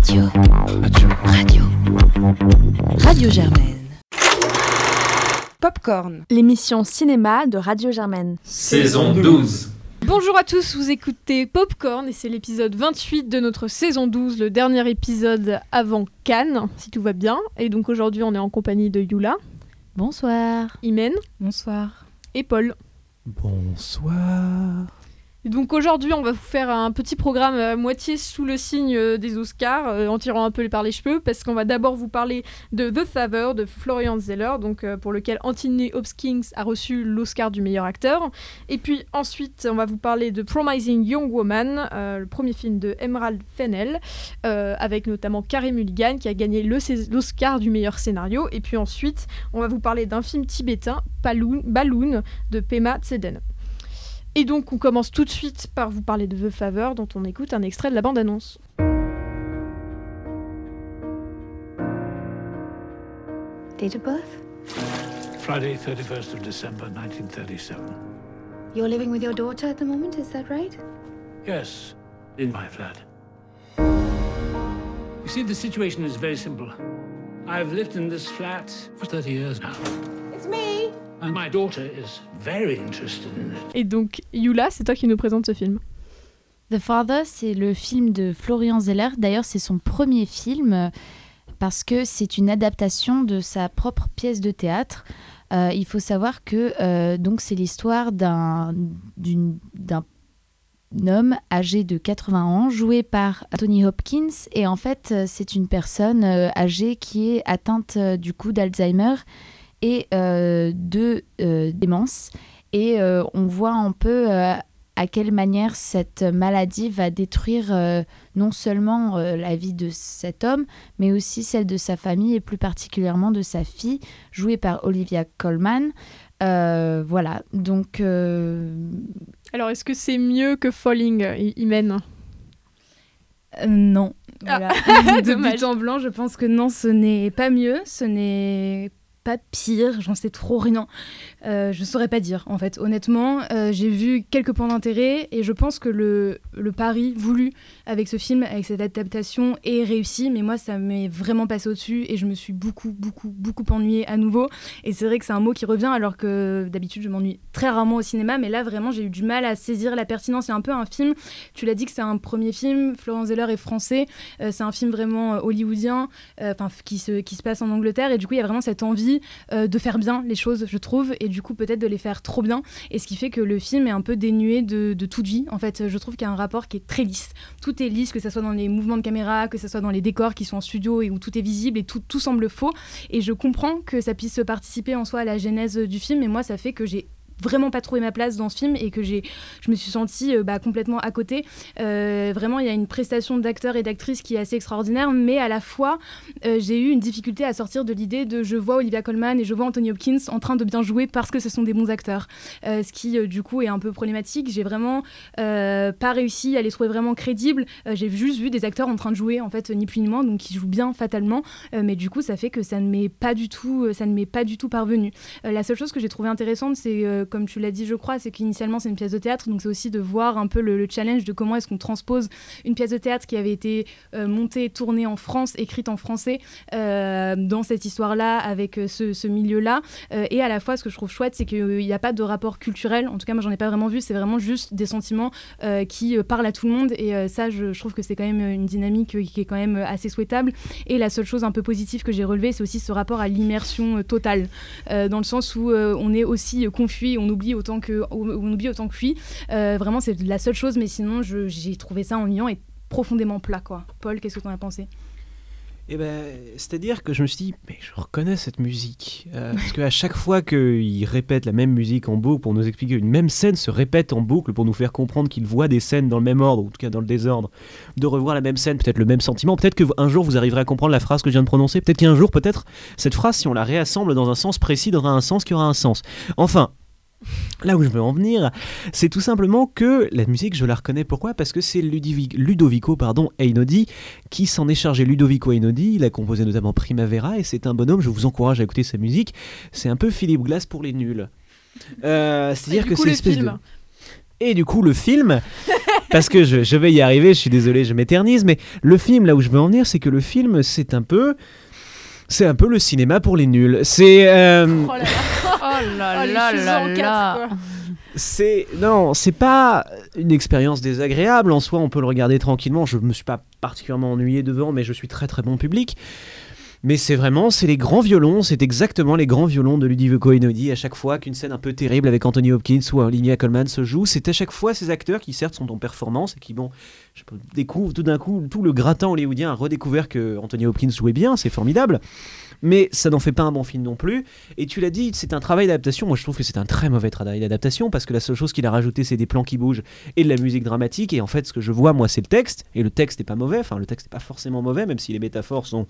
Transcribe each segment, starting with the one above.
Radio. Radio. Radio. Radio Germaine. Popcorn, l'émission cinéma de Radio Germaine. Saison 12. Bonjour à tous, vous écoutez Popcorn et c'est l'épisode 28 de notre saison 12, le dernier épisode avant Cannes, si tout va bien. Et donc aujourd'hui on est en compagnie de Yula. Bonsoir. Imen. Bonsoir. Et Paul. Bonsoir. Donc aujourd'hui, on va vous faire un petit programme à moitié sous le signe euh, des Oscars, euh, en tirant un peu par les cheveux, parce qu'on va d'abord vous parler de The Favor de Florian Zeller, donc euh, pour lequel Anthony Hopkins a reçu l'Oscar du meilleur acteur. Et puis ensuite, on va vous parler de Promising Young Woman, le premier film de Emerald Fennell, avec notamment Carey Mulligan qui a gagné l'Oscar du meilleur scénario. Et puis ensuite, on va vous parler d'un film tibétain, Balloon, de Pema Tseden. Et donc on commence tout de suite par vous parler de The Favor dont on écoute un extrait de la bande-annonce. Date of birth? Friday, 31st of December, 1937. You're living with your daughter at the moment, is that right? Yes, in my flat. You see, the situation is very simple. I've lived in this flat for 30 years now. Et donc, Yula, c'est toi qui nous présente ce film. The Father, c'est le film de Florian Zeller. D'ailleurs, c'est son premier film euh, parce que c'est une adaptation de sa propre pièce de théâtre. Euh, il faut savoir que euh, donc c'est l'histoire d'un d'un homme âgé de 80 ans, joué par Tony Hopkins. Et en fait, c'est une personne âgée qui est atteinte du coup d'Alzheimer et euh, de euh, démence. Et euh, on voit un peu à quelle manière cette maladie va détruire non seulement la vie de cet homme, mais aussi celle de sa famille et plus particulièrement de sa fille, jouée par Olivia Colman. voilà, donc... Alors, est-ce que c'est mieux que Falling, Imen? Non. Ah. de but en blanc, je pense que non, ce n'est pas mieux, ce n'est pas pire, j'en sais trop rien. Euh, je saurais pas dire, en fait. Honnêtement, euh, j'ai vu quelques points d'intérêt et je pense que le, le pari voulu avec ce film, avec cette adaptation, est réussi. Mais moi, ça m'est vraiment passé au-dessus et je me suis beaucoup, beaucoup, beaucoup ennuyée à nouveau. Et c'est vrai que c'est un mot qui revient alors que d'habitude, je m'ennuie très rarement au cinéma. Mais là, vraiment, j'ai eu du mal à saisir la pertinence. C'est un peu un film, tu l'as dit que c'est un premier film, Florence Zeller est français. Euh, c'est un film vraiment hollywoodien, enfin qui, se, qui se passe en Angleterre. Et du coup, il y a vraiment cette envie de faire bien les choses, je trouve. Et du coup peut-être de les faire trop bien. Et ce qui fait que le film est un peu dénué de, de toute vie. En fait, je trouve qu'il y a un rapport qui est très lisse. Tout est lisse, que ce soit dans les mouvements de caméra, que ce soit dans les décors qui sont en studio et où tout est visible et tout, tout semble faux. Et je comprends que ça puisse participer en soi à la genèse du film. Et moi, ça fait que j'ai vraiment pas trouvé ma place dans ce film et que j'ai, je me suis sentie euh, bah, complètement à côté. Euh, vraiment, il y a une prestation d'acteurs et d'actrices qui est assez extraordinaire, mais à la fois, euh, j'ai eu une difficulté à sortir de l'idée de je vois Olivia Colman et je vois Anthony Hopkins en train de bien jouer parce que ce sont des bons acteurs. ce qui, du coup, est un peu problématique. J'ai vraiment pas réussi à les trouver vraiment crédibles. j'ai juste vu des acteurs en train de jouer, en fait, ni plus ni moins, donc qui jouent bien fatalement. mais du coup, ça fait que ça ne m'est pas du tout, ça ne m'est pas du tout parvenu. la seule chose que j'ai trouvé intéressante, c'est comme tu l'as dit, je crois, c'est qu'initialement c'est une pièce de théâtre, donc c'est aussi de voir un peu le, challenge de comment est-ce qu'on transpose une pièce de théâtre qui avait été euh, montée, tournée en France, écrite en français, euh, dans cette histoire-là, avec euh, ce, milieu-là. et à la fois, ce que je trouve chouette, c'est qu'il n'y a pas de rapport culturel. En tout cas, moi, j'en ai pas vraiment vu. C'est vraiment juste des sentiments qui parlent à tout le monde. Et ça, je, trouve que c'est quand même une dynamique qui est quand même assez souhaitable. Et la seule chose un peu positive que j'ai relevée, c'est aussi ce rapport à l'immersion totale, dans le sens où on est aussi confus, on oublie autant que, on oublie autant que lui. Euh, vraiment, c'est la seule chose, mais sinon, j'ai trouvé ça ennuyant et profondément plat, quoi. Paul, qu'est-ce que tu en as pensé? Eh ben, c'est-à-dire que je me suis dit, mais je reconnais cette musique. Euh, parce qu'à chaque fois qu'il répète la même musique en boucle pour nous expliquer une même scène se répète en boucle pour nous faire comprendre qu'il voit des scènes dans le même ordre, ou en tout cas dans le désordre, de revoir la même scène, peut-être le même sentiment. Peut-être qu'un jour vous arriverez à comprendre la phrase que je viens de prononcer. Peut-être qu'un jour, peut-être, cette phrase, si on la réassemble dans un sens précis, aura un sens qui aura un sens. Enfin, Là où je veux en venir, c'est tout simplement que la musique, je la reconnais pourquoi? Parce que c'est Ludovico pardon, Einaudi qui s'en est chargé. Ludovico Einaudi, il a composé notamment Primavera et c'est un bonhomme, je vous encourage à écouter sa musique. C'est un peu Philippe Glass pour les nuls. Euh, c'est-à-dire que c'est espèce de... Et du coup, le film, parce que je, je vais y arriver, je suis désolé, je m'éternise, mais le film, là où je veux en venir, c'est que le film, c'est un peu... C'est un peu le cinéma pour les nuls. C'est... euh, Oh là là. Oh là Oh, là là là. C'est non, c'est pas une expérience désagréable en soi. On peut le regarder tranquillement. Je me suis pas particulièrement ennuyé devant, mais je suis très très bon public. Mais c'est vraiment, c'est les grands violons, c'est exactement les grands violons de Ludovico Einaudi. À chaque fois qu'une scène un peu terrible avec Anthony Hopkins ou Olivia Colman se joue, c'est à chaque fois ces acteurs qui certes sont en performance et qui bon, je découvre tout d'un coup tout le gratin hollywoodien a redécouvert que Anthony Hopkins jouait bien, c'est formidable. Mais ça n'en fait pas un bon film non plus. Et tu l'as dit, c'est un travail d'adaptation. Moi, je trouve que c'est un très mauvais travail d'adaptation parce que la seule chose qu'il a rajouté, c'est des plans qui bougent et de la musique dramatique. Et en fait, ce que je vois, moi, c'est le texte. Et le texte n'est pas mauvais. Enfin, le texte n'est pas forcément mauvais, même si les métaphores sont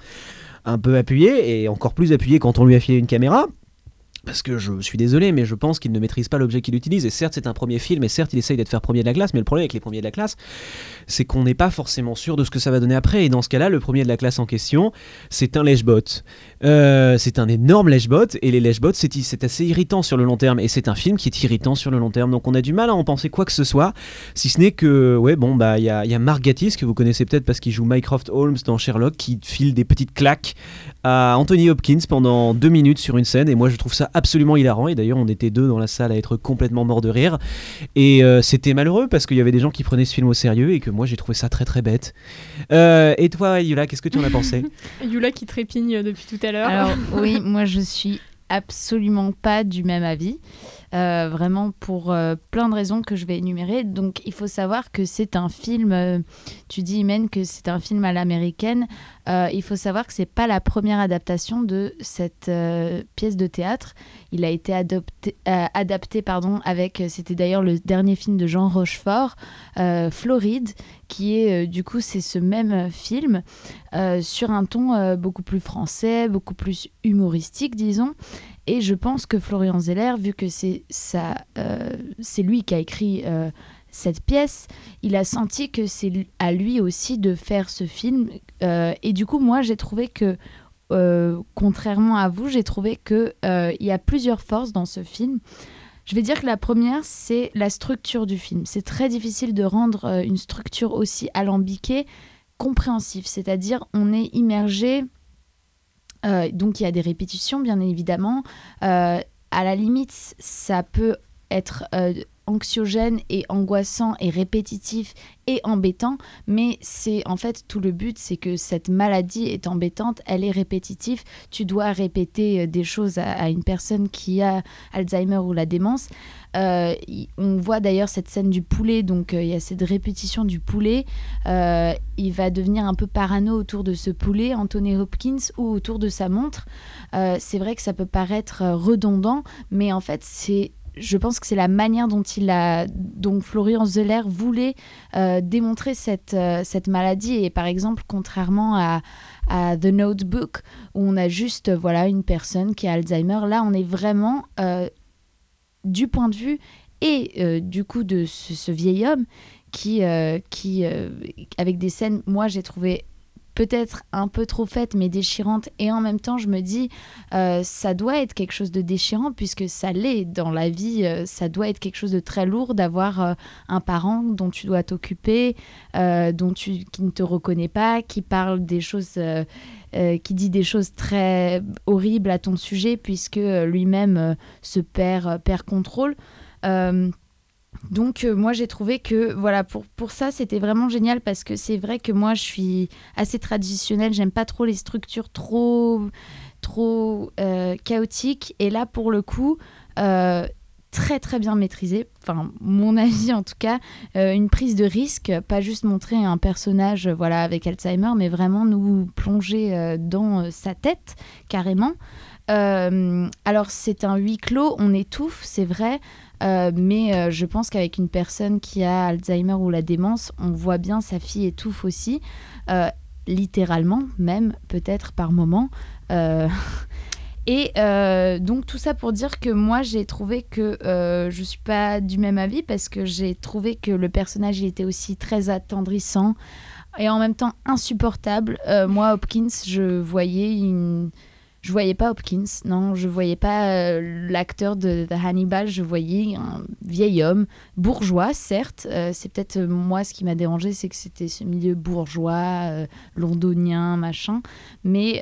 un peu appuyées et encore plus appuyées quand on lui a filé une caméra. Parce que je suis désolé, mais je pense qu'il ne maîtrise pas l'objet qu'il utilise. Et certes, c'est un premier film, et certes, il essaye d'être faire premier de la classe. Mais le problème avec les premiers de la classe, c'est qu'on n'est pas forcément sûr de ce que ça va donner après. Et dans ce cas-là, le premier de la classe en question, c'est un lèche-bot. Euh, c'est un énorme lèche-bot, et les lèche-bots, c'est assez irritant sur le long terme. Et c'est un film qui est irritant sur le long terme. Donc on a du mal à en penser quoi que ce soit, si ce n'est que, ouais, bon, bah, il y a, y a Mark Gatiss, que vous connaissez peut-être parce qu'il joue Mycroft Holmes dans Sherlock, qui file des petites claques à Anthony Hopkins pendant deux minutes sur une scène. Et moi, je trouve ça absolument hilarant. Et d'ailleurs, on était deux dans la salle à être complètement morts de rire. Et euh, c'était malheureux parce qu'il y avait des gens qui prenaient ce film au sérieux et que moi, j'ai trouvé ça très très bête. Euh, et toi, Yula, qu'est-ce que tu en as pensé? Yula qui trépigne depuis tout à l'heure. Alors oui, moi je suis absolument pas du même avis. Euh, vraiment pour euh, plein de raisons que je vais énumérer. Donc il faut savoir que c'est un film, euh, tu dis Imen que c'est un film à l'américaine. Euh, il faut savoir que c'est pas la première adaptation de cette euh, pièce de théâtre. Il a été euh, adapté pardon, avec, c'était d'ailleurs le dernier film de Jean Rochefort, Floride, qui est du coup c'est ce même film sur un ton beaucoup plus français, beaucoup plus humoristique disons. Et je pense que Florian Zeller, vu que c'est ça, c'est lui qui a écrit cette pièce, il a senti que c'est à lui aussi de faire ce film. Euh, et du coup, moi, j'ai trouvé que, euh, contrairement à vous, j'ai trouvé que euh, y a plusieurs forces dans ce film. Je vais dire que la première, c'est la structure du film. C'est très difficile de rendre une structure aussi alambiquée compréhensive, c'est-à-dire on est immergé donc il y a des répétitions, bien évidemment. À la limite, ça peut être anxiogène et angoissant et répétitif et embêtant, mais c'est en fait tout le but, c'est que cette maladie est embêtante, elle est répétitive. Tu dois répéter euh, des choses à, une personne qui a Alzheimer ou la démence. Euh, on voit d'ailleurs cette scène du poulet, donc euh, il y a cette répétition du poulet. Il va devenir un peu parano autour de ce poulet, Anthony Hopkins, ou autour de sa montre. C'est vrai que ça peut paraître redondant, mais en fait, c'est je pense que c'est la manière dont il a, dont Florian Zeller voulait euh, démontrer cette, euh, cette maladie. Et par exemple, contrairement à, The Notebook, où on a juste voilà une personne qui a Alzheimer, là, on est vraiment euh, du point de vue et du coup de ce, ce vieil homme qui, qui avec des scènes, moi j'ai trouvé peut-être un peu trop faites mais déchirantes et en même temps je me dis euh, ça doit être quelque chose de déchirant puisque ça l'est dans la vie euh, ça doit être quelque chose de très lourd d'avoir euh, un parent dont tu dois t'occuper dont tu qui ne te reconnaît pas qui parle des choses qui dit des choses très horribles à ton sujet puisque lui-même se perd, perd contrôle. Donc euh, moi j'ai trouvé que voilà pour, ça c'était vraiment génial parce que c'est vrai que moi je suis assez traditionnelle, j'aime pas trop les structures trop trop euh, chaotiques. Et là pour le coup euh, très très bien maîtrisé, enfin mon avis en tout cas, une prise de risque, pas juste montrer un personnage voilà avec Alzheimer, mais vraiment nous plonger dans sa tête carrément. Alors c'est un huis clos, on étouffe, c'est vrai, euh, mais euh, je pense qu'avec une personne qui a Alzheimer ou la démence, on voit bien sa fille étouffe aussi, euh, littéralement même, peut-être par moment. Et donc tout ça pour dire que moi j'ai trouvé que euh, je suis pas du même avis parce que j'ai trouvé que le personnage il était aussi très attendrissant et en même temps insupportable. Moi Hopkins je voyais une je voyais pas Hopkins, non, je voyais pas euh, l'acteur de, Hannibal, je voyais un vieil homme, bourgeois, certes. Euh, c'est peut-être euh, moi ce qui m'a dérangé, c'est que c'était ce milieu bourgeois, londonien, machin. Mais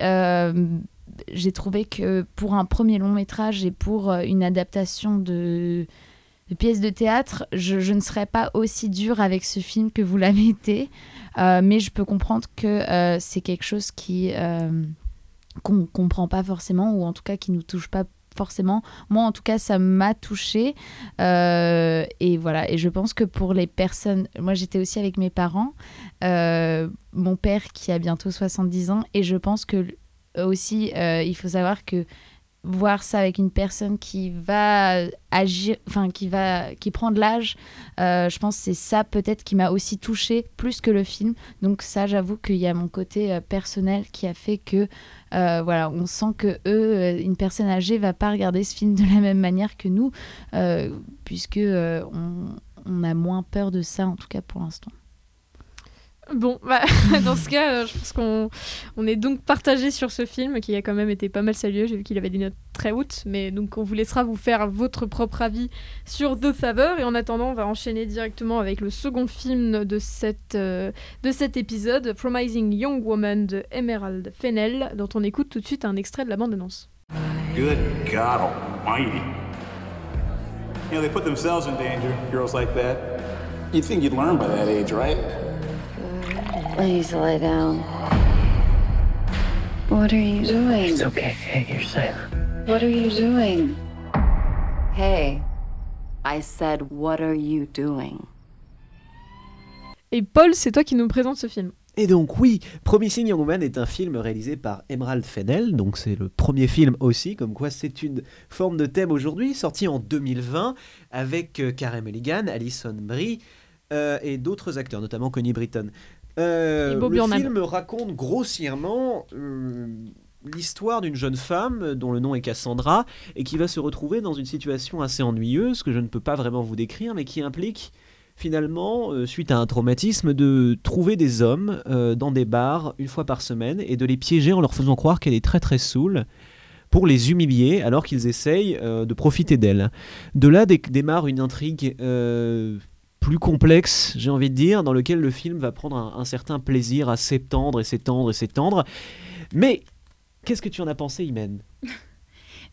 j'ai trouvé que pour un premier long métrage et pour une adaptation de, de pièce de théâtre, je, je, ne serais pas aussi dure avec ce film que vous l'avez été. mais je peux comprendre que c'est quelque chose qui qu'on comprend pas forcément ou en tout cas qui nous touche pas forcément. Moi, en tout cas, ça m'a touché. Euh, et voilà. Et je pense que pour les personnes. Moi, j'étais aussi avec mes parents. Euh, mon père qui a bientôt 70 ans. Et je pense que aussi, euh, il faut savoir que voir ça avec une personne qui va agir, enfin qui va, qui prend de l'âge, euh, je pense que c'est ça peut-être qui m'a aussi touchée plus que le film. Donc ça, j'avoue qu'il y a mon côté euh, personnel qui a fait que, euh, voilà, on sent que eux, une personne âgée va pas regarder ce film de la même manière que nous, puisque on a moins peur de ça en tout cas pour l'instant. Bon, bah, dans ce cas, euh, je pense qu'on on est donc partagé sur ce film qui a quand même été pas mal salué. J'ai vu qu'il avait des notes très hautes, mais donc on vous laissera vous faire votre propre avis sur The Favor. Et en attendant, on va enchaîner directement avec le second film de, cette, euh, de cet épisode, Promising Young Woman de Emerald Fennell, dont on écoute tout de suite un extrait de la bande-annonce. Good God Almighty. You know, they put themselves in danger, girls like that. You'd think you'd learn by that age, right? Please lay down. What are you doing? It's okay. Hey, you're safe. What are you doing? Hey, I said, what are you doing? Et Paul, c'est toi qui nous présente ce film. Et donc oui, Promising Young Woman est un film réalisé par Emerald Fennell, donc c'est le premier film aussi, comme quoi c'est une forme de thème aujourd'hui, sorti en 2020 avec euh, Karen Mulligan, Alison Brie euh, et d'autres acteurs, notamment Connie Britton. Euh, le film raconte grossièrement euh, l'histoire d'une jeune femme dont le nom est Cassandra et qui va se retrouver dans une situation assez ennuyeuse que je ne peux pas vraiment vous décrire, mais qui implique finalement, euh, suite à un traumatisme, de trouver des hommes dans des bars une fois par semaine et de les piéger en leur faisant croire qu'elle est très très saoule pour les humilier alors qu'ils essayent de profiter d'elle. De là démarre une intrigue plus complexe, j'ai envie de dire, dans lequel le film va prendre un, certain plaisir à s'étendre et s'étendre et s'étendre. Mais qu'est-ce que tu en as pensé, Imen?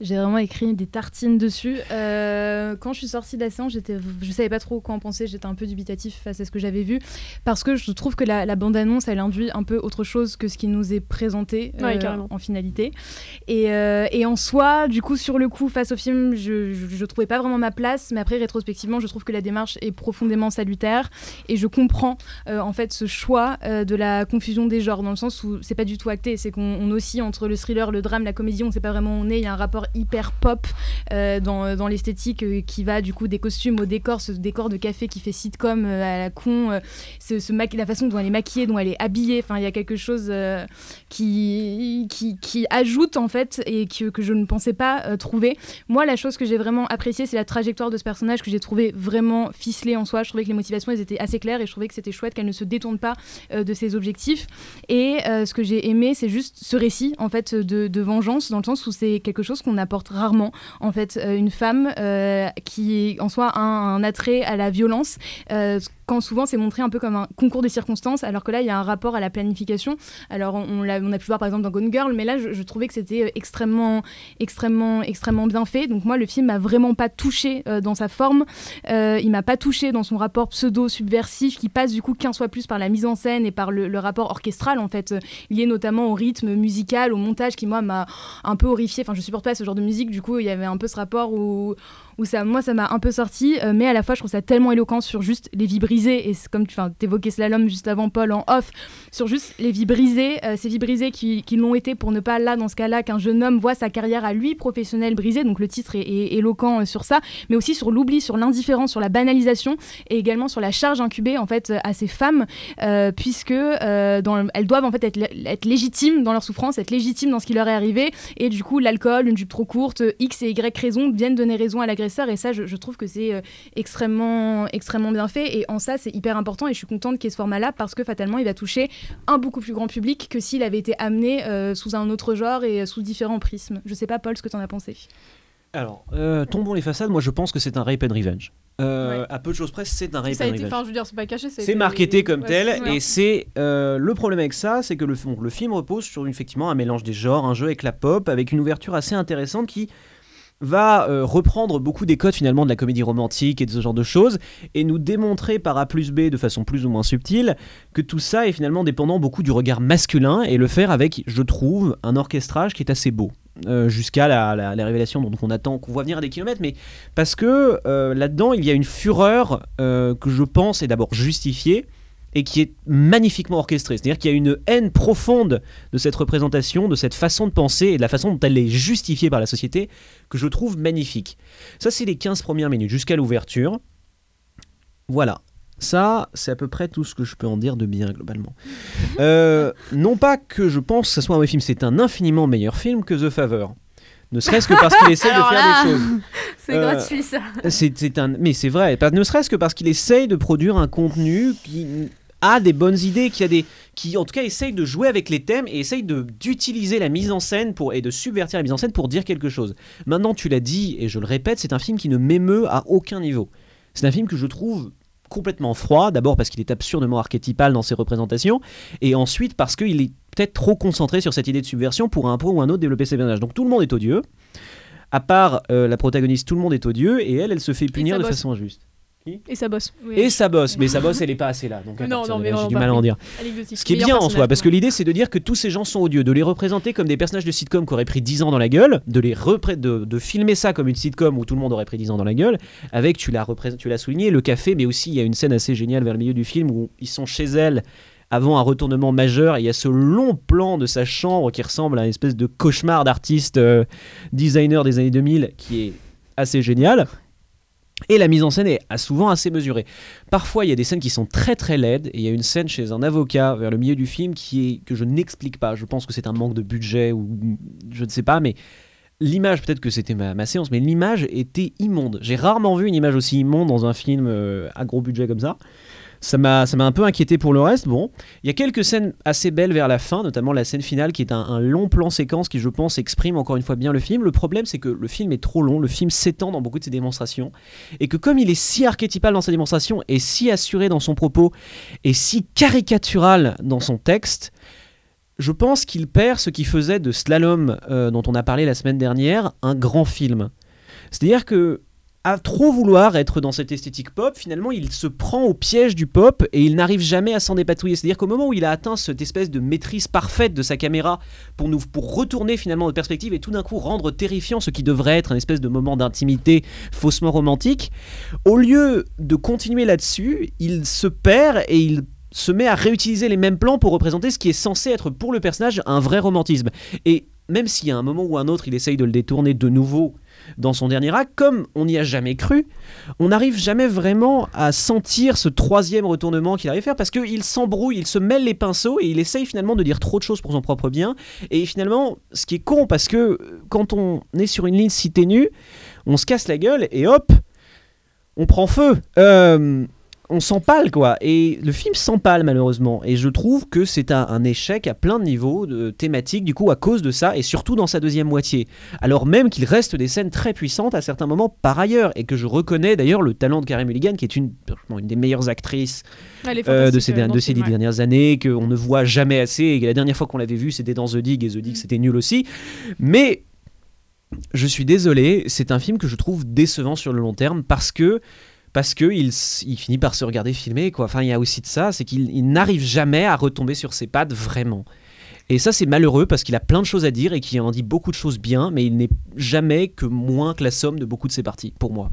J'ai vraiment écrit des tartines dessus. Euh, quand je suis sortie de la séance, j'étais, je savais pas trop quoi en penser. J'étais un peu dubitatif face à ce que j'avais vu parce que je trouve que la, bande-annonce, elle induit un peu autre chose que ce qui nous est présenté euh, en finalité. Et, euh, et, en soi, du coup, sur le coup, face au film, je, je, trouvais pas vraiment ma place. Mais après, rétrospectivement, je trouve que la démarche est profondément salutaire et je comprends en fait ce choix de la confusion des genres dans le sens où c'est pas du tout acté. C'est qu'on oscille entre le thriller, le drame, la comédie. On sait pas vraiment où on est. Il y a un rapport hyper pop euh, dans, dans l'esthétique euh, qui va du coup des costumes au décor, ce décor de café qui fait sitcom euh, à la con, ce, ce la façon dont elle est maquillée, dont elle est habillée. Enfin, il y a quelque chose qui, qui, qui, ajoute en fait et que, que je ne pensais pas trouver. Moi, la chose que j'ai vraiment appréciée, c'est la trajectoire de ce personnage que j'ai trouvé vraiment ficelé en soi. Je trouvais que les motivations elles étaient assez claires et je trouvais que c'était chouette qu'elle ne se détourne pas de ses objectifs. Et ce que j'ai aimé, c'est juste ce récit en fait de, de vengeance dans le sens où c'est quelque chose qu'on apporte rarement en fait euh, une femme euh, qui en soi a un, attrait à la violence euh, quand souvent c'est montré un peu comme un concours des circonstances, alors que là il y a un rapport à la planification. Alors on, a, pu voir par exemple dans Gone Girl, mais là je, trouvais que c'était euh, extrêmement, extrêmement, extrêmement bien fait. Donc moi le film m'a vraiment pas touché euh, dans sa forme, euh, il m'a pas touché dans son rapport pseudo-subversif qui passe du coup qu'un soit plus par la mise en scène et par le, rapport orchestral en fait, lié notamment au rythme musical, au montage qui moi m'a un peu horrifié. Enfin je supporte pas ce genre de musique, du coup il y avait un peu ce rapport où ça, moi, ça m'a un peu sorti, euh, mais à la fois, je trouve ça tellement éloquent sur juste les vies brisées, et comme tu évoquais Slalom juste avant, Paul, en off, sur juste les vies brisées, euh, ces vies brisées qui, qui l'ont été pour ne pas, là, dans ce cas-là, qu'un jeune homme voit sa carrière à lui professionnelle brisée, donc le titre est, éloquent euh, sur ça, mais aussi sur l'oubli, sur l'indifférence, sur la banalisation, et également sur la charge incubée, en fait, à ces femmes, puisque dans, elles doivent, en fait, être, légitimes dans leur souffrance, être légitimes dans ce qui leur est arrivé, et du coup, l'alcool, une jupe trop courte, X et Y raisons viennent donner raison à l'agression et ça je, trouve que c'est euh, extrêmement extrêmement bien fait et ça, c'est hyper important et je suis contente qu'il y ait ce format-là parce que fatalement, il va toucher un beaucoup plus grand public que s'il avait été amené sous un autre genre et sous différents prismes. Je sais pas, Paul, ce que tu en as pensé. Alors, euh, tombons les façades, moi je pense que c'est un rape and revenge. Euh, à peu de choses près, c'est un rape and revenge. je veux dire, c'est pas caché. C'est marketé comme tel, et c'est euh, le problème avec ça, c'est que le, le film repose sur effectivement un mélange des genres, un jeu avec la pop, avec une ouverture assez intéressante qui va reprendre beaucoup des codes finalement de la comédie romantique et de ce genre de choses et nous démontrer par A plus B de façon plus ou moins subtile que tout ça est finalement dépendant beaucoup du regard masculin et le faire avec, je trouve, un orchestrage qui est assez beau. Euh, jusqu'à la, révélation dont on attend, qu'on voit venir à des kilomètres, mais parce que euh, là-dedans, il y a une fureur euh, que je pense est d'abord justifiée et qui est magnifiquement orchestrée. C'est-à-dire qu'il y a une haine profonde de cette représentation, de cette façon de penser et de la façon dont elle est justifiée par la société, que je trouve magnifique. Ça, c'est les 15 premières minutes, jusqu'à l'ouverture. Voilà. Ça, c'est à peu près tout ce que je peux en dire de bien globalement. Euh, non pas que je pense que ce soit un mauvais film, c'est un infiniment meilleur film que The Favor. Ne serait-ce que parce qu'il essaie de faire des choses. C'est euh, gratuit ça. C'est, un, mais c'est vrai. Ne serait-ce que parce qu'il essaye de produire un contenu qui a des bonnes idées, qui a des, qui en tout cas essaye de jouer avec les thèmes et essaye de d'utiliser la mise en scène pour et de subvertir la mise en scène pour dire quelque chose. Maintenant, tu l'as dit et je le répète, c'est un film qui ne m'émeut à aucun niveau. C'est un film que je trouve complètement froid, d'abord parce qu'il est absurdement archétypal dans ses représentations, et ensuite parce qu'il est peut-être trop concentré sur cette idée de subversion pour un point ou un autre développer ses personnages. Donc tout le monde est odieux, à part euh, la protagoniste, tout le monde est odieux, et elle, elle se fait punir de façon injuste. Et ça bosse. Et ça bosse, mais sa bosse, elle est pas assez là. Donc non, non, mais j'ai du mal à en dire. Ce qui est bien en soi, parce que l'idée, c'est de dire que tous ces gens sont odieux, de les représenter comme des personnages de sitcom qui auraient pris 10 ans dans la gueule, de les de, de, filmer ça comme une sitcom où tout le monde aurait pris 10 ans dans la gueule, avec, tu l'as tu l'as souligné, le café, mais aussi il y a une scène assez géniale vers le milieu du film où ils sont chez elle avant un retournement majeur. Et il y a ce long plan de sa chambre qui ressemble à une espèce de cauchemar d'artiste euh, designer des années 2000 qui est assez génial. Et la mise en scène est souvent assez mesurée. Parfois, il y a des scènes qui sont très très laides. Et il y a une scène chez un avocat vers le milieu du film qui est que je n'explique pas. Je pense que c'est un manque de budget ou je ne sais pas, mais l'image, peut-être que c'était ma, séance, mais l'image était immonde. J'ai rarement vu une image aussi immonde dans un film euh, à gros budget comme ça ça m'a un peu inquiété pour le reste. Bon, il y a quelques scènes assez belles vers la fin, notamment la scène finale qui est un, long plan séquence qui, je pense, exprime encore une fois bien le film. Le problème, c'est que le film est trop long, le film s'étend dans beaucoup de ses démonstrations, et que comme il est si archétypal dans sa démonstration, et si assuré dans son propos, et si caricatural dans son texte, je pense qu'il perd ce qui faisait de Slalom, euh, dont on a parlé la semaine dernière, un grand film. C'est-à-dire que à trop vouloir être dans cette esthétique pop, finalement, il se prend au piège du pop et il n'arrive jamais à s'en dépatouiller. C'est-à-dire qu'au moment où il a atteint cette espèce de maîtrise parfaite de sa caméra pour nous pour retourner finalement notre perspective et tout d'un coup rendre terrifiant ce qui devrait être un espèce de moment d'intimité faussement romantique, au lieu de continuer là-dessus, il se perd et il se met à réutiliser les mêmes plans pour représenter ce qui est censé être pour le personnage un vrai romantisme. Et même s'il y a un moment ou un autre, il essaye de le détourner de nouveau dans son dernier acte, comme on n'y a jamais cru, on n'arrive jamais vraiment à sentir ce troisième retournement qu'il arrive à faire parce qu'il s'embrouille, il se mêle les pinceaux et il essaye finalement de dire trop de choses pour son propre bien. Et finalement, ce qui est con parce que quand on est sur une ligne si ténue, on se casse la gueule et hop, on prend feu. Euh, on s'empale quoi. Et le film s'empale malheureusement. Et je trouve que c'est un, échec à plein de niveaux de thématiques du coup à cause de ça et surtout dans sa deuxième moitié. Alors même qu'il reste des scènes très puissantes à certains moments par ailleurs et que je reconnais d'ailleurs le talent de Carey Mulligan qui est une, une des meilleures actrices euh, de ces, de ces dix dernières années qu'on ne voit jamais assez et la dernière fois qu'on l'avait vu c'était dans The Dig et The Dig mm. c'était nul aussi. Mais je suis désolé, c'est un film que je trouve décevant sur le long terme parce que parce qu'il il finit par se regarder filmer. Quoi. Enfin, il y a aussi de ça, c'est qu'il n'arrive jamais à retomber sur ses pattes vraiment. Et ça, c'est malheureux parce qu'il a plein de choses à dire et qu'il en dit beaucoup de choses bien, mais il n'est jamais que moins que la somme de beaucoup de ses parties, pour moi.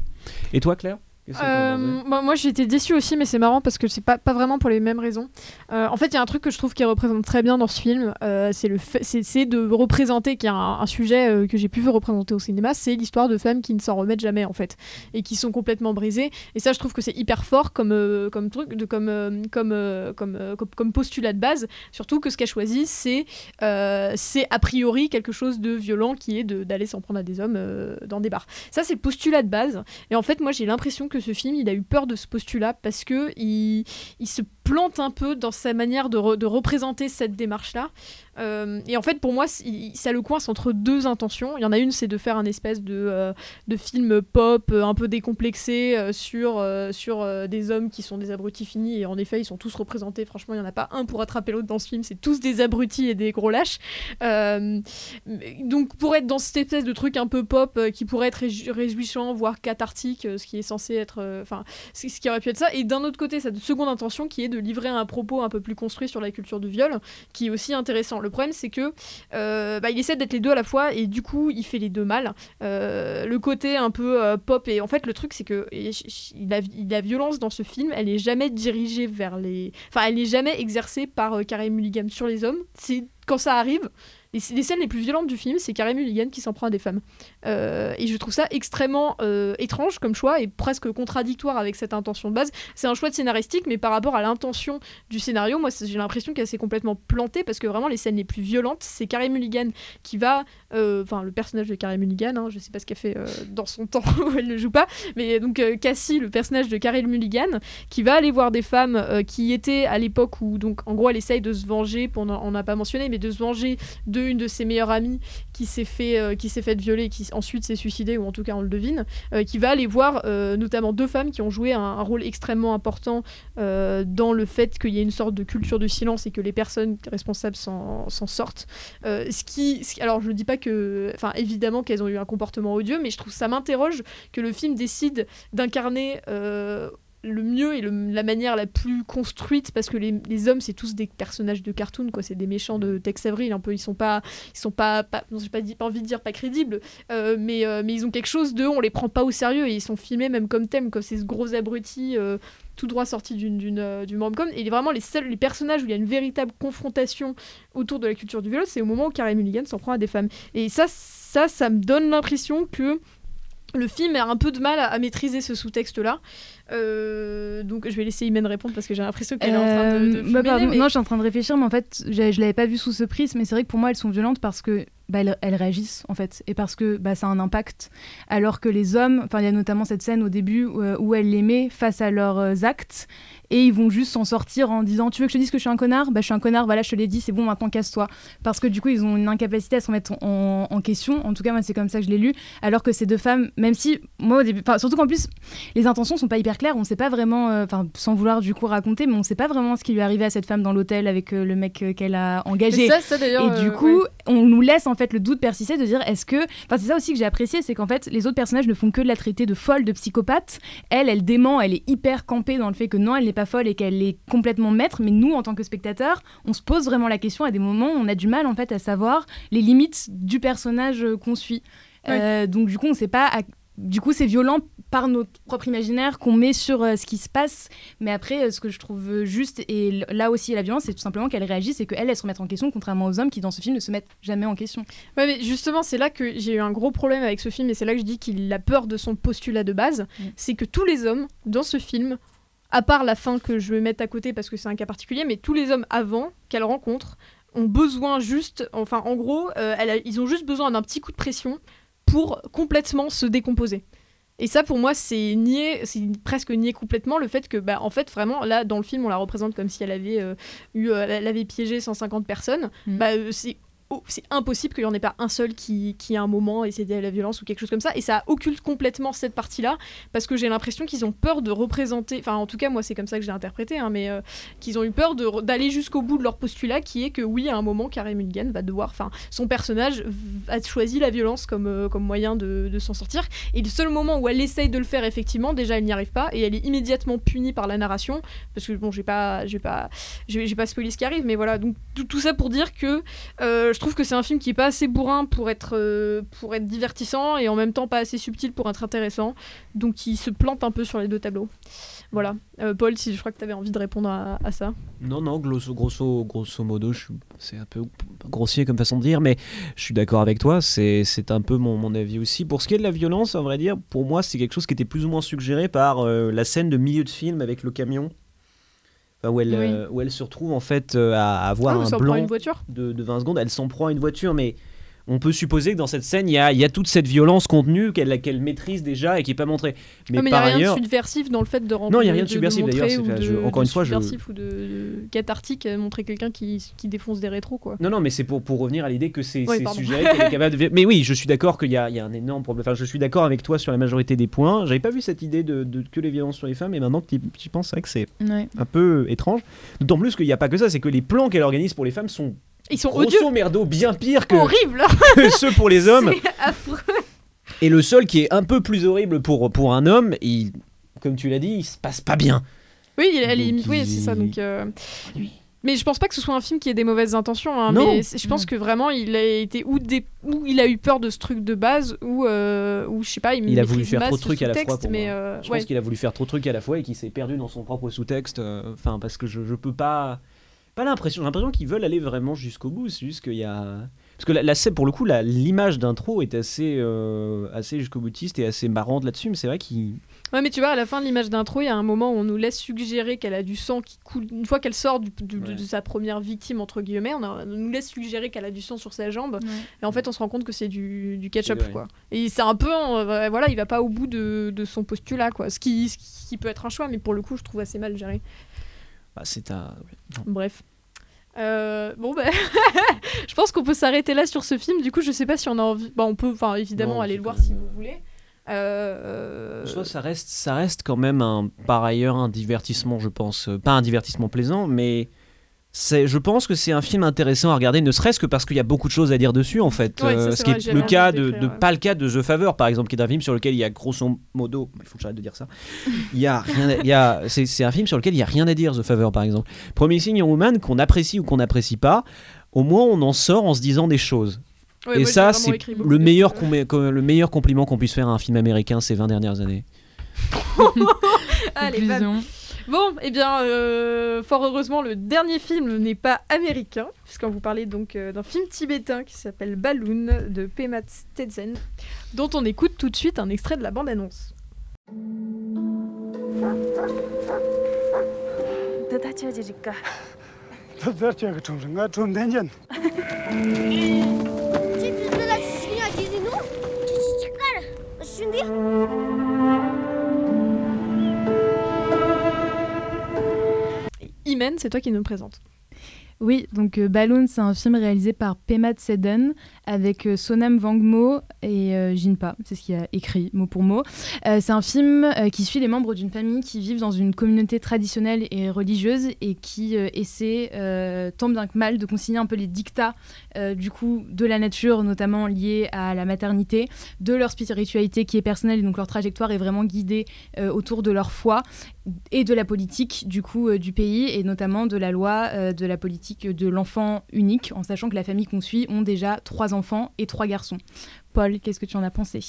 Et toi, Claire? Euh, moi, j'ai été déçue aussi, mais c'est marrant parce que c'est pas, pas vraiment pour les mêmes raisons. Euh, en fait, il y a un truc que je trouve qui représente très bien dans ce film, euh, c'est le c'est de représenter qu'il y a un, sujet que j'ai pu représenter au cinéma, c'est l'histoire de femmes qui ne s'en remettent jamais en fait et qui sont complètement brisées. Et ça, je trouve que c'est hyper fort comme comme truc, de, comme comme, comme, comme postulat de base. Surtout que ce qu'a choisi, c'est c'est a priori quelque chose de violent qui est d'aller s'en prendre à des hommes dans des bars. Ça, c'est postulat de base. Et en fait, moi, j'ai l'impression que ce film, il a eu peur de ce postulat parce que il, il se plante un peu dans sa manière de, de représenter cette démarche-là. Euh, et en fait, pour moi, ça le coince entre deux intentions. Il y en a une, c'est de faire un espèce de, euh, de film pop euh, un peu décomplexé sur, sur des hommes qui sont des abrutis finis. Et en effet, ils sont tous représentés. Franchement, il n'y en a pas un pour attraper l'autre dans ce film. C'est tous des abrutis et des gros lâches. donc, pour être dans cette espèce de truc un peu pop qui pourrait être réjouissant, voire cathartique, ce qui est censé être. Enfin, ce qui aurait pu être ça. Et d'un autre côté, cette seconde intention qui est de livrer un propos un peu plus construit sur la culture du viol, qui est aussi intéressant. Le problème, c'est que euh, bah, il essaie d'être les deux à la fois et du coup, il fait les deux mal. Euh, le côté un peu euh, pop et en fait, le truc, c'est que la, violence dans ce film, elle est jamais dirigée vers les, enfin, elle n'est jamais exercée par Carey Mulligan sur les hommes. C'est quand ça arrive, les, scènes les plus violentes du film, c'est Carey Mulligan qui s'en prend à des femmes. Euh, et je trouve ça extrêmement euh, étrange comme choix et presque contradictoire avec cette intention de base. C'est un choix de scénaristique, mais par rapport à l'intention du scénario, moi j'ai l'impression qu'elle s'est complètement plantée parce que vraiment les scènes les plus violentes, c'est Carey Mulligan qui va, euh, enfin le personnage de Carey Mulligan, hein, je sais pas ce qu'elle fait dans son temps où elle ne joue pas, mais donc Cassie, le personnage de Carey Mulligan, qui va aller voir des femmes qui étaient à l'époque où donc en gros elle essaye de se venger, on n'a pas mentionné, mais de se venger de une de ses meilleures amies qui s'est fait, euh, qui s'est fait violer, qui ensuite s'est suicidée, ou en tout cas on le devine, euh, qui va aller voir euh, notamment deux femmes qui ont joué un, rôle extrêmement important dans le fait qu'il y ait une sorte de culture du silence et que les personnes responsables s'en sortent. ce qui, alors je ne dis pas que, enfin évidemment qu'elles ont eu un comportement odieux, mais je trouve ça m'interroge que le film décide d'incarner le mieux et la manière la plus construite parce que les, hommes c'est tous des personnages de cartoon quoi. C'est des méchants de Tex Avery un peu ils sont pas ils sont pas, pas non j'ai pas, pas envie de dire pas crédibles euh, mais euh, mais ils ont quelque chose de on les prend pas au sérieux et ils sont filmés même comme thème comme ces gros abrutis euh, tout droit sortis d'une d'une du rom-com. Et vraiment les seuls les personnages où il y a une véritable confrontation autour de la culture du viol c'est au moment où Carey Mulligan s'en prend à des femmes. Et ça ça ça me donne l'impression que le film a un peu de mal à, maîtriser ce sous-texte-là. Euh, donc je vais laisser Imen répondre parce que j'ai l'impression qu'elle est en train de, de euh, bah, Non, je suis en train de réfléchir, mais en fait, je, je l'avais pas vu sous ce prisme, mais c'est vrai que pour moi, elles sont violentes parce que bah, elles, réagissent en fait et parce que bah, ça a un impact alors que les hommes enfin il y a notamment cette scène au début où, euh, où elle les met face à leurs actes et ils vont juste s'en sortir en disant tu veux que je te dise que je suis un connard? Bah je suis un connard voilà je te l'ai dit c'est bon maintenant casse-toi. Parce que du coup ils ont une incapacité à se remettre en, question. En tout cas moi c'est comme ça que je l'ai lu. Alors que ces deux femmes même si moi au début surtout qu'en plus les intentions sont pas hyper claires. On sait pas vraiment euh, enfin sans vouloir du coup raconter mais on sait pas vraiment ce qui lui est arrivé à cette femme dans l'hôtel avec euh, le mec euh, qu'elle a engagé. Et du coup on nous laisse en fait le doute persister de dire est-ce que enfin c'est ça aussi que j'ai apprécié c'est qu'en fait les autres personnages ne font que de la traiter de folle de psychopathe. Elle elle dément elle est hyper campée dans le fait que non elle n'est pas folle et qu'elle est complètement maître, mais nous, en tant que spectateurs, on se pose vraiment la question à des moments où on a du mal en fait à savoir les limites du personnage euh, qu'on suit. Euh, donc du coup, on sait pas. Du coup, c'est violent par notre propre imaginaire qu'on met sur euh, ce qui se passe. Mais après, ce que je trouve juste, et là aussi la violence, c'est tout simplement qu'elle réagisse et qu'elle, elle se remette en question, contrairement aux hommes qui, dans ce film, ne se mettent jamais en question. Ouais, mais justement, c'est là que j'ai eu un gros problème avec ce film, et c'est là que je dis qu'il a peur de son postulat de base. Mm. C'est que tous les hommes, dans ce film, à part la fin que je vais mettre à côté parce que c'est un cas particulier, mais tous les hommes avant qu'elle rencontre ont besoin juste, enfin en gros, euh, ils ont juste besoin d'un petit coup de pression pour complètement se décomposer. Et ça, pour moi, c'est nier, c'est presque nier complètement le fait que, bah, en fait, vraiment, là, dans le film, on la représente comme si elle avait euh, eu, euh, elle avait piégé 150 personnes. Mmh. Bah, c'est c'est impossible qu'il n'y en ait pas un seul qui, qui à un moment essaie de la violence ou quelque chose comme ça. Et ça occulte complètement cette partie-là parce que j'ai l'impression qu'ils ont peur de représenter, enfin en tout cas moi c'est comme ça que j'ai interprété, hein, mais euh, qu'ils ont eu peur d'aller jusqu'au bout de leur postulat qui est que oui à un moment Carey Mulligan va devoir, enfin son personnage a choisi la violence comme, euh, comme moyen de, de s'en sortir. Et le seul moment où elle essaye de le faire effectivement, déjà elle n'y arrive pas et elle est immédiatement punie par la narration parce que bon j'ai pas, j'ai pas, j'ai pas spoilé ce qui arrive, mais voilà donc tout, ça pour dire que euh, je trouve que c'est un film qui est pas assez bourrin pour être, euh, pour être divertissant et en même temps pas assez subtil pour être intéressant. Donc il se plante un peu sur les deux tableaux. Voilà. Euh, Paul, si je crois que tu avais envie de répondre à, ça. Non, non, grosso, grosso, grosso modo, c'est un peu grossier comme façon de dire, mais je suis d'accord avec toi, c'est un peu mon, mon, avis aussi. Pour ce qui est de la violence, à vrai dire, pour moi, c'est quelque chose qui était plus ou moins suggéré par euh, la scène de milieu de film avec le camion où elle, euh, où elle se retrouve en fait euh, à avoir ah, un blanc une voiture de, de, 20 secondes. Elle s'en prend une voiture, mais on peut supposer que dans cette scène, il y a, il y a toute cette violence contenue qu'elle maîtrise déjà et qui n'est pas montrée. Mais, Mais il n'y a rien ailleurs, de subversif dans le fait de rendre Non, il y a rien de de subversif, d'ailleurs, encore de une fois, je- subversif ou de, de cathartique à montrer quelqu'un qui, qui défonce des rétros quoi. Non, non, mais c'est pour, pour revenir à l'idée que c'est Oui, qu'elle est capable de... Mais oui, je suis d'accord qu'il y, a il y a un énorme problème. Enfin, je suis d'accord avec toi sur la majorité des points. J'avais pas vu cette idée de, de- que les violences sur les femmes, et maintenant que tu y penses, c'est vrai que c'est Ouais. un peu étrange. D'autant plus qu'il n'y a pas que ça, c'est que les plans qu'elle organise pour les femmes sont Ils sont grosso odieux, merdo bien pires que, horribles. que ceux pour les hommes. C'est affreux. Et le seul qui est un peu plus horrible pour, pour un homme, il, comme tu l'as dit, il se passe pas bien. Oui, il- elle est- Donc, oui, il- c'est ça. Donc, euh, Mais je pense pas que ce soit un film qui ait des mauvaises intentions. hein, Non. mais je pense que vraiment, il a été ou, des... ou il a eu peur de ce truc de base, ou, euh, ou je sais pas, il, Il a voulu faire trop de trucs à la fois pour mais euh, Je ouais. pense qu'il a voulu faire trop de trucs à la fois et qu'il s'est perdu dans son propre sous-texte. euh, Enfin, parce que je, je peux pas. Pas l'impression. J'ai l'impression qu'ils veulent aller vraiment jusqu'au bout. C'est juste qu'il y a. Parce que la, la scène, pour le coup, l'image d'intro est assez, euh, assez jusqu'au boutiste et assez marrante là-dessus. Mais c'est vrai qu'il. Ouais, mais tu vois, à la fin de l'image d'intro, il y a un moment où on nous laisse suggérer qu'elle a du sang qui coule. Une fois qu'elle sort du- du- de- Ouais. de sa première victime, entre guillemets, on, a- on nous laisse suggérer qu'elle a du sang sur sa jambe. Et en fait, on se rend compte que c'est du, du ketchup, quoi. Et c'est un peu. euh, voilà, il va pas au bout de, de son postulat, quoi. Ce qui, ce qui peut être un choix, mais pour le coup, je trouve assez mal géré. Bah, c'est. Bref. Euh, bon ben, je pense qu'on peut s'arrêter là sur ce film. Du coup, je sais pas si on a envie. Bah, on peut, enfin, évidemment, Non, aller le voir si vous voulez. Euh, Soit ça reste, ça reste quand même un, par ailleurs un divertissement, je pense. Euh, Pas un divertissement plaisant, mais je pense que c'est un film intéressant à regarder, ne serait-ce que parce qu'il y a beaucoup de choses à dire dessus, en fait. Ouais, Euh, ce qui est le cas de pas le cas de The Favor, par exemple, qui est un film sur lequel il y a grosso modo, il faut que j'arrête de dire ça. Il y a rien, à- il y a, c'est, c'est un film sur lequel il y a rien à dire, The Favor, par exemple. Premier Signe Woman, qu'on apprécie ou qu'on n'apprécie pas, au moins on en sort en se disant des choses. ouais, Et moi, ça, c'est le meilleur, le meilleur compliment qu'on puisse faire à un film américain ces 20 dernières années. Allez. Bon, eh bien, euh, fort heureusement, le dernier film n'est pas américain, puisqu'on vous parlait donc euh, d'un film tibétain qui s'appelle Balloon de Pema Tedzen, dont on écoute tout de suite un extrait de la bande-annonce. C'est toi qui nous le présente. Oui, donc euh, Balloon, c'est un film réalisé par Pema Tsedden avec euh, Sonam Wangmo et euh, Jinpa, c'est ce qu'il a écrit mot pour mot. Euh, c'est un film qui suit les membres d'une famille qui vivent dans une communauté traditionnelle et religieuse et qui essaie tant bien que mal de concilier un peu les dictats du coup de la nature, notamment liés à la maternité, de leur spiritualité qui est personnelle et donc leur trajectoire est vraiment guidée autour de leur foi et de la politique du coup du pays et notamment de la loi de la politique de l'enfant unique en sachant que la famille qu'on suit ont déjà trois enfants et trois garçons. Paul, qu'est-ce que tu en as pensé?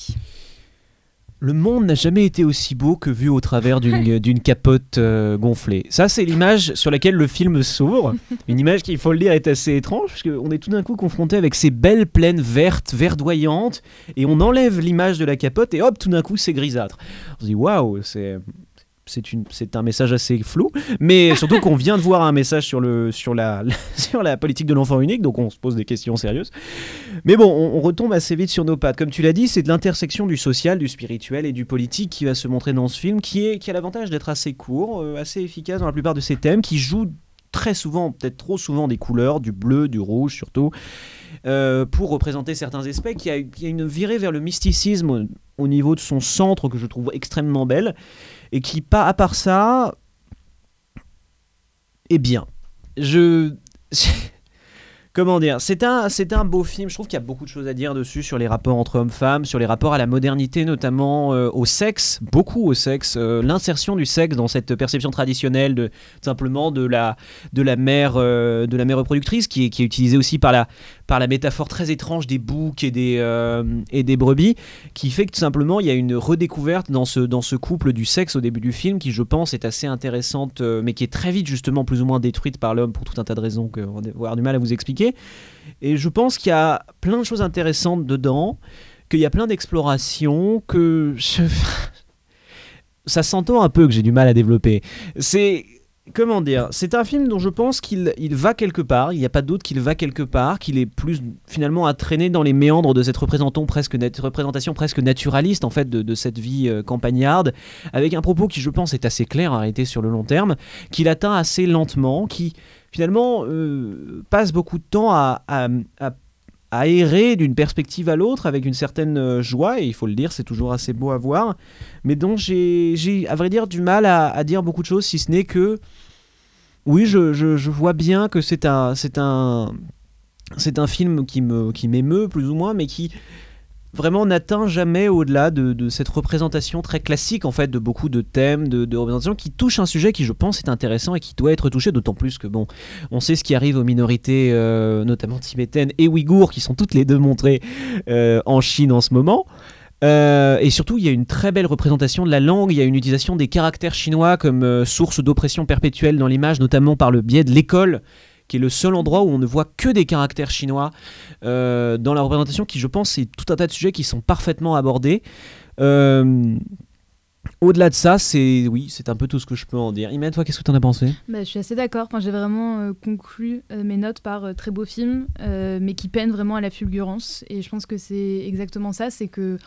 Le monde n'a jamais été aussi beau que vu au travers d'une d'une capote euh, gonflée. Ça, c'est l'image sur laquelle le film s'ouvre. Une image qui, il faut le dire, est assez étrange, parce qu'on est tout d'un coup confronté avec ces belles plaines vertes, verdoyantes, et on enlève l'image de la capote, et hop, tout d'un coup, c'est grisâtre. On se dit, waouh, c'est. C'est, un message assez flou, mais surtout qu'on vient de voir un message sur, la, politique de l'enfant unique, donc on se pose des questions sérieuses. Mais bon, on, retombe assez vite sur nos pattes. Comme tu l'as dit, c'est de l'intersection du social, du spirituel et du politique qui va se montrer dans ce film, qui, a l'avantage d'être assez court, euh, assez efficace dans la plupart de ses thèmes, qui joue très souvent, peut-être trop souvent, des couleurs, du bleu, du rouge surtout, euh, pour représenter certains aspects, qui a, a une virée vers le mysticisme au niveau de son centre que je trouve extrêmement belle, et qui, pas à part ça, est bien. Je... Comment dire C'est un, c'est un beau film. Je trouve qu'il y a beaucoup de choses à dire dessus sur les rapports entre hommes-femmes, sur les rapports à la modernité, notamment euh, au sexe, beaucoup au sexe, euh, l'insertion du sexe dans cette perception traditionnelle de simplement de la de la mère euh, de la mère reproductrice, qui est, qui est utilisée aussi par la par la métaphore très étrange des boucs et des euh, et des brebis, qui fait que tout simplement il y a une redécouverte dans ce dans ce couple du sexe au début du film, qui je pense est assez intéressante, euh, mais qui est très vite justement plus ou moins détruite par l'homme pour tout un tas de raisons que on va avoir du mal à vous expliquer. Et je pense qu'il y a plein de choses intéressantes dedans, qu'il y a plein d'explorations, que ça s'entend un peu que j'ai du mal à développer. C'est comment dire C'est un film dont je pense qu'il il va quelque part. Il n'y a pas d'autre qu'il va quelque part, qu'il est plus finalement à traîner dans les méandres de cette représentation presque, naturaliste en fait de, de cette vie euh, campagnarde, avec un propos qui je pense est assez clair arrêté sur le long terme, qu'il atteint assez lentement, qui finalement euh, passe beaucoup de temps à aérer d'une perspective à l'autre avec une certaine euh, joie, et il faut le dire, c'est toujours assez beau à voir, mais dont j'ai, à vrai dire, du mal à, dire beaucoup de choses, si ce n'est que, oui, je, vois bien que c'est un, film qui, qui m'émeut plus ou moins, mais qui vraiment n'atteint jamais au-delà de, cette représentation très classique en fait de beaucoup de thèmes, de, de représentations qui touchent un sujet qui je pense est intéressant et qui doit être touché, d'autant plus que bon, on sait ce qui arrive aux minorités, euh, notamment tibétaines et ouïghours, qui sont toutes les deux montrées euh, en Chine en ce moment. Euh, et surtout, il y a une très belle représentation de la langue, il y a une utilisation des caractères chinois comme source d'oppression perpétuelle dans l'image, notamment par le biais de l'école qui est le seul endroit où on ne voit que des caractères chinois euh, dans la représentation, qui je pense c'est tout un tas de sujets qui sont parfaitement abordés. Euh, au-delà de ça, c'est oui, c'est un peu tout ce que je peux en dire. Imen, toi, qu'est-ce que tu en as pensé? Bah, Je suis assez d'accord. J'ai vraiment euh, conclu mes notes par très beau film, mais qui peine vraiment à la fulgurance. Et je pense que c'est exactement ça, c'est que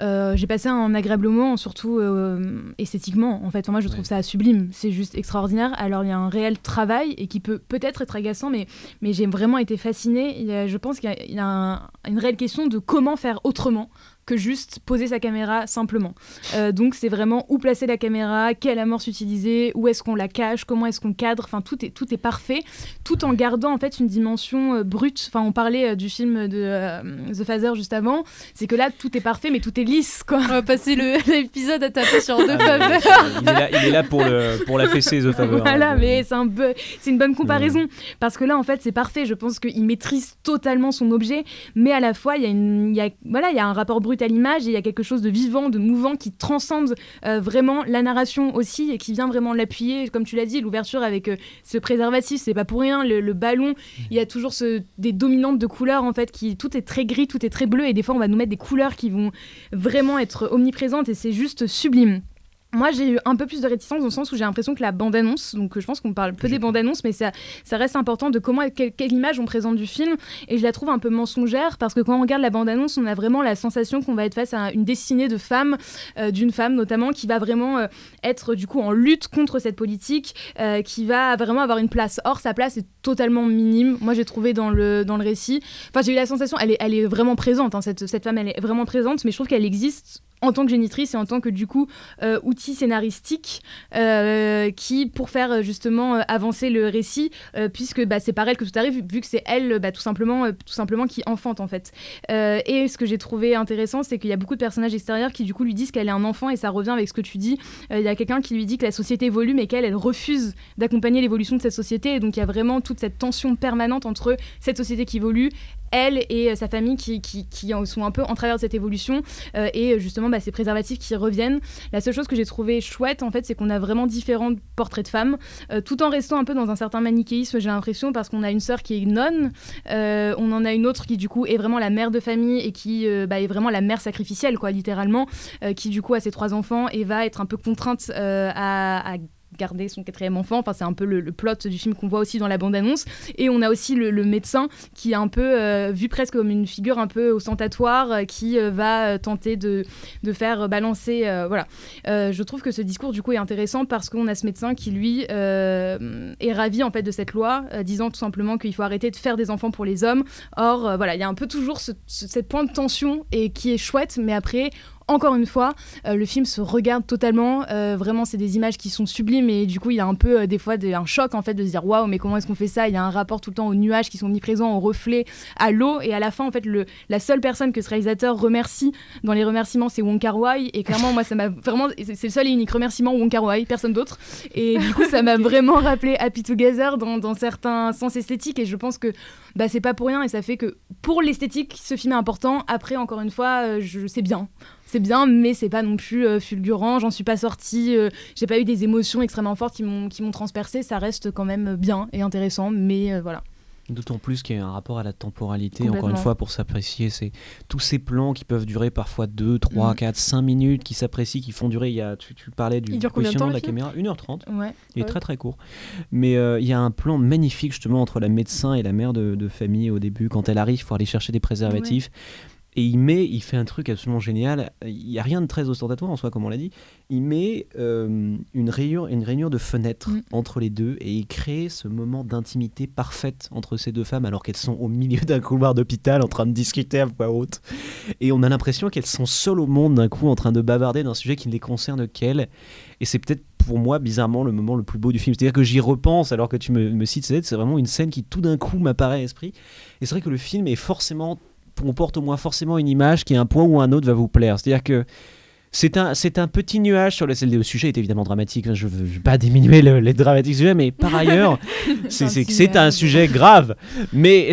euh, j'ai passé un agréable moment, surtout euh, esthétiquement. En fait, moi, je trouve ça sublime. C'est juste extraordinaire. Alors, il y a un réel travail et qui peut peut-être être agaçant, mais, mais j'ai vraiment été fascinée. je pense qu'il y a, une réelle question de comment faire autrement que juste poser sa caméra simplement. Euh, donc c'est vraiment où placer la caméra, quelle amorce utiliser, où est-ce qu'on la cache, comment est-ce qu'on cadre, enfin tout est, tout est parfait, tout en gardant en fait une dimension euh, brute. Enfin on parlait euh, du film de The Father juste avant, c'est que là tout est parfait mais tout est lisse quoi. On va passer l'épisode à taper sur The Father. il, est là, il est là pour, le, pour la fessée The Father. Voilà mais c'est un c'est une bonne comparaison parce que là en fait c'est parfait, je pense qu'il maîtrise totalement son objet mais à la fois il y a, une, y a, voilà, il y a un rapport brut à l'image et il y a quelque chose de vivant, de mouvant qui transcende euh, vraiment la narration aussi et qui vient vraiment l'appuyer. Comme tu l'as dit, l'ouverture avec euh, ce préservatif, c'est pas pour rien. Le, ballon, il y a toujours ce, des dominantes de couleurs en fait. Qui, tout est très gris, tout est très bleu et des fois on va nous mettre des couleurs qui vont vraiment être omniprésentes et c'est juste sublime. Moi, j'ai eu un peu plus de réticence dans le sens où j'ai l'impression que la bande-annonce, donc je pense qu'on parle peu des bandes-annonces, mais ça, ça reste important de comment, quelle, image on présente du film, et je la trouve un peu mensongère parce que quand on regarde la bande-annonce, on a vraiment la sensation qu'on va être face à une destinée de femme, euh, d'une femme notamment, qui va vraiment euh, être du coup en lutte contre cette politique, euh, qui va vraiment avoir une place. Or, sa place est totalement minime. Moi, j'ai trouvé dans le, dans le récit, enfin, j'ai eu la sensation, elle est, elle est vraiment présente, hein, cette, cette femme, elle est vraiment présente, mais je trouve qu'elle existe en tant que génitrice et en tant que du coup euh, outil scénaristique euh, qui pour faire euh, justement avancer le récit puisque bah, c'est par elle que tout arrive vu que c'est elle bah, tout simplement tout simplement qui enfante en fait. Et ce que j'ai trouvé intéressant c'est qu'il y a beaucoup de personnages extérieurs qui du coup lui disent qu'elle est un enfant et ça revient avec ce que tu dis. Il y a quelqu'un qui lui dit que la société évolue mais qu'elle elle refuse d'accompagner l'évolution de cette société. Et donc il y a vraiment toute cette tension permanente entre cette société qui évolue elle et sa famille qui, qui, qui, sont un peu en travers de cette évolution et justement bah, ces préservatifs qui reviennent. La seule chose que j'ai trouvé chouette, en fait, c'est qu'on a vraiment différents portraits de femmes, euh, tout en restant un peu dans un certain manichéisme, j'ai l'impression, parce qu'on a une sœur qui est nonne, euh, on en a une autre qui, du coup, est vraiment la mère de famille et qui euh, bah, est vraiment la mère sacrificielle, quoi, littéralement, qui, du coup, a ses trois enfants et va être un peu contrainte à garder son quatrième enfant. Enfin, c'est un peu le, plot du film qu'on voit aussi dans la bande-annonce. Et on a aussi le, médecin qui est un peu euh, vu presque comme une figure un peu ostentatoire euh, qui euh, va tenter de, de, faire balancer. voilà. je trouve que ce discours du coup est intéressant parce qu'on a ce médecin qui lui est ravi en fait de cette loi, disant tout simplement qu'il faut arrêter de faire des enfants pour les hommes. Or, voilà, il y a un peu toujours ce, cette point de tension et qui est chouette, mais après encore une fois, euh, le film se regarde totalement. Euh, vraiment, c'est des images qui sont sublimes et du coup, il y a un peu euh, des fois un choc en fait de se dire waouh, mais comment est-ce qu'on fait ça? Il y a un rapport tout le temps aux nuages qui sont mis présents, aux reflets, à l'eau et à la fin, en fait, la seule personne que ce réalisateur remercie dans les remerciements, c'est Wong Kar Wai et clairement, moi, ça m'a vraiment, c'est le seul et unique remerciement Wong Kar Wai, personne d'autre. Et du coup, ça m'a vraiment rappelé Happy Together dans, dans certains sens esthétiques et je pense que bah, c'est pas pour rien et ça fait que pour l'esthétique, ce film est important. Après, encore une fois, je sais bien c'est bien, mais c'est pas non plus euh, fulgurant. J'en suis pas sortie. Euh, j'ai pas eu des émotions extrêmement fortes qui m'ont qui m'ont transpercé. Ça reste quand même bien et intéressant, mais euh, voilà. D'autant plus qu'il y a un rapport à la temporalité, encore une fois, pour s'apprécier. C'est tous ces plans qui peuvent durer parfois 2, 3, 4, 5 minutes, qui s'apprécient, qui font durer. Il y a, tu, parlais du positionnement de la caméra, 1h30. Ouais. Il est très très court. Mais euh, il y a un plan magnifique justement entre la médecin et la mère de, de famille au début, quand elle arrive pour aller chercher des préservatifs. Et il met, il fait un truc absolument génial. Il n'y a rien de très ostentatoire en soi, comme on l'a dit. Il met euh, une, rayure, une rainure de fenêtre mm. entre les deux et il crée ce moment d'intimité parfaite entre ces deux femmes alors qu'elles sont au milieu d'un couloir d'hôpital en train de discuter à voix haute. Et on a l'impression qu'elles sont seules au monde d'un coup en train de bavarder d'un sujet qui ne les concerne qu'elles. Et c'est peut-être pour moi, bizarrement, le moment le plus beau du film. C'est-à-dire que j'y repense alors que tu me, me cites, c'est vraiment une scène qui tout d'un coup m'apparaît à l'esprit. Et c'est vrai que le film est forcément comporte au moins forcément une image qui, à un point ou un autre, va vous plaire. C'est-à-dire que c'est un, c'est un petit nuage sur le, le sujet est évidemment dramatique. Hein, je ne veux pas diminuer les dramatiques sujets, mais par ailleurs, c'est, un sujet grave. Mais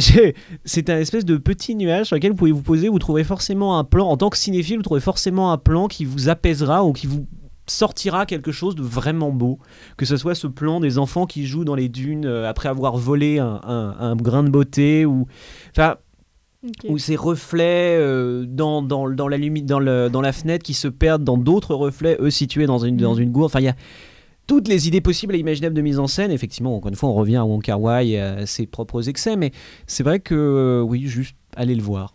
c'est un espèce de petit nuage sur lequel vous pouvez vous poser. Vous trouvez forcément un plan, en tant que cinéphile, vous trouvez forcément un plan qui vous apaisera ou qui vous sortira quelque chose de vraiment beau. Que ce soit ce plan des enfants qui jouent dans les dunes euh, après avoir volé un, un, un grain de beauté ou. Enfin ou ces reflets euh, dans, dans, dans, la limite, dans, le, dans la fenêtre qui se perdent dans d'autres reflets, eux situés dans une, dans mm. une gourde. Enfin, il y a toutes les idées possibles et imaginables de mise en scène. Effectivement, encore une fois, on revient à Wong Kar Wai et à ses propres excès, mais c'est vrai que, euh, oui, juste allez le voir.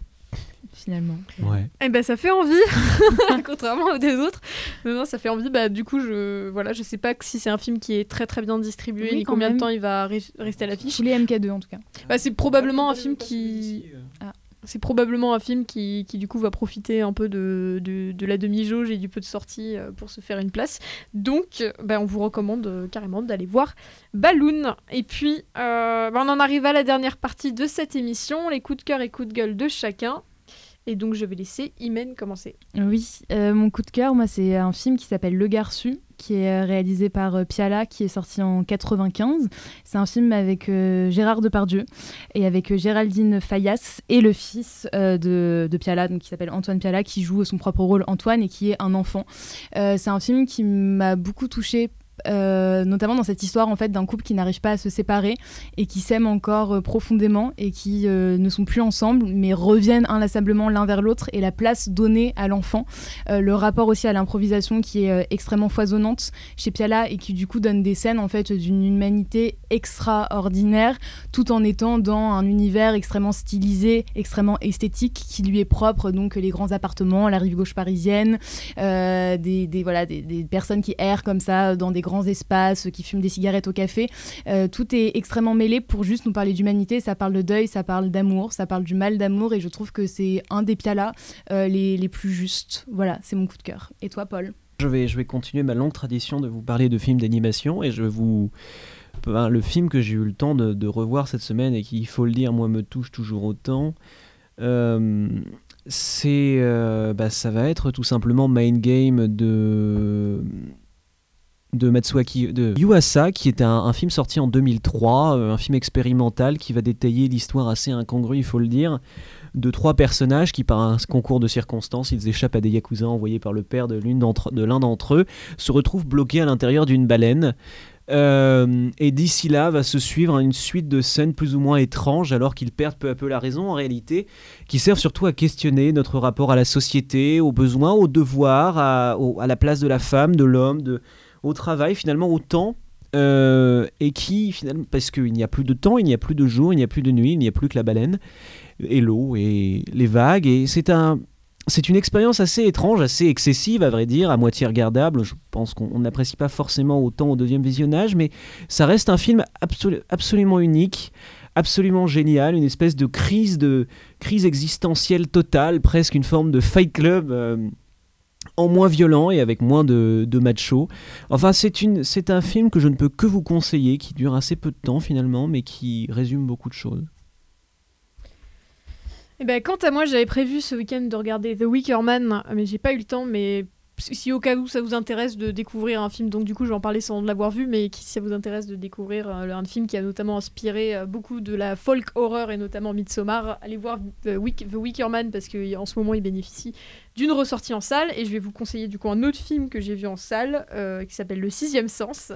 Finalement. Ouais. Eh ben ça fait envie, contrairement aux des autres. Non, non, ça fait envie. Bah du coup, je voilà, je sais pas si c'est un film qui est très très bien distribué, ni combien de temps il va rester à l'affiche. les MK2 en tout cas. Bah, c'est probablement un film qui. Euh. C'est probablement un film qui, qui, du coup va profiter un peu de, de, la demi-jauge et du peu de sortie euh, pour se faire une place. Donc ben, on vous recommande euh, carrément d'aller voir Balloon. Et puis euh, ben, on en arrive à la dernière partie de cette émission, les coups de cœur et coups de gueule de chacun. Et donc je vais laisser Imen commencer. Oui, mon coup de cœur, moi c'est un film qui s'appelle Le Garçu, qui est réalisé par euh, Piala, qui est sorti en 95. C'est un film avec euh, Gérard Depardieu et avec euh, Géraldine Fayas et le fils de, de, Piala, donc qui s'appelle Antoine Piala, qui joue son propre rôle Antoine et qui est un enfant. c'est un film qui m'a beaucoup touchée euh, notamment dans cette histoire en fait d'un couple qui n'arrive pas à se séparer et qui s'aiment encore euh, profondément et qui euh, ne sont plus ensemble mais reviennent inlassablement l'un vers l'autre et la place donnée à l'enfant. Le rapport aussi à l'improvisation qui est extrêmement foisonnante chez Piala et qui du coup donne des scènes en fait d'une humanité extraordinaire tout en étant dans un univers extrêmement stylisé extrêmement esthétique qui lui est propre. Donc les grands appartements la rive gauche parisienne des, voilà des, des personnes qui errent comme ça dans des grands espaces, qui fument des cigarettes au café. Euh, tout est extrêmement mêlé pour juste nous parler d'humanité. Ça parle de deuil, ça parle d'amour, ça parle du mal d'amour. Et je trouve que c'est un des pialas euh, les, les plus justes. Voilà, c'est mon coup de cœur. Et toi, Paul? Je vais, je vais continuer ma longue tradition de vous parler de films d'animation et je vous ben, le film que j'ai eu le temps de, revoir cette semaine et qui, il faut le dire, moi me touche toujours autant. Euh, c'est, bah, ça va être tout simplement Main Game de de Matsuaki, de Yuasa, qui est un, film sorti en 2003, euh, un film expérimental qui va détailler l'histoire assez incongrue, il faut le dire, de trois personnages qui, par un concours de circonstances, ils échappent à des yakuza envoyés par le père de l'un d'entre eux, se retrouvent bloqués à l'intérieur d'une baleine. Euh, et d'ici là va se suivre une suite de scènes plus ou moins étranges alors qu'ils perdent peu à peu la raison en réalité, qui servent surtout à questionner notre rapport à la société, aux besoins, aux devoirs, à, à la place de la femme, de l'homme, de, au travail, finalement au temps, euh, et qui finalement, parce qu'il n'y a plus de temps, il n'y a plus de jour, il n'y a plus de nuit, il n'y a plus que la baleine et l'eau et les vagues, et c'est un c'est une expérience assez étrange, assez excessive à vrai dire, à moitié regardable. Je pense qu'on n'apprécie pas forcément autant au deuxième visionnage, mais ça reste un film absolument unique, absolument génial, une espèce de crise de crise existentielle totale, presque une forme de Fight Club. Euh, en moins violent et avec moins de, de. Enfin, c'est un film que je ne peux que vous conseiller, qui dure assez peu de temps finalement, mais qui résume beaucoup de choses. Eh ben, quant à moi, j'avais prévu ce week-end de regarder The Wicker Man, mais j'ai pas eu le temps. Mais si au cas où ça vous intéresse de découvrir un film, donc du coup je vais en parler sans l'avoir vu, mais si ça vous intéresse de découvrir euh, un film qui a notamment inspiré euh, beaucoup de la folk horror et notamment Midsommar, allez voir The Wicker Man parce qu'en ce moment il bénéficie d'une ressortie en salle et je vais vous conseiller du coup un autre film que j'ai vu en salle euh, qui s'appelle Le Sixième Sens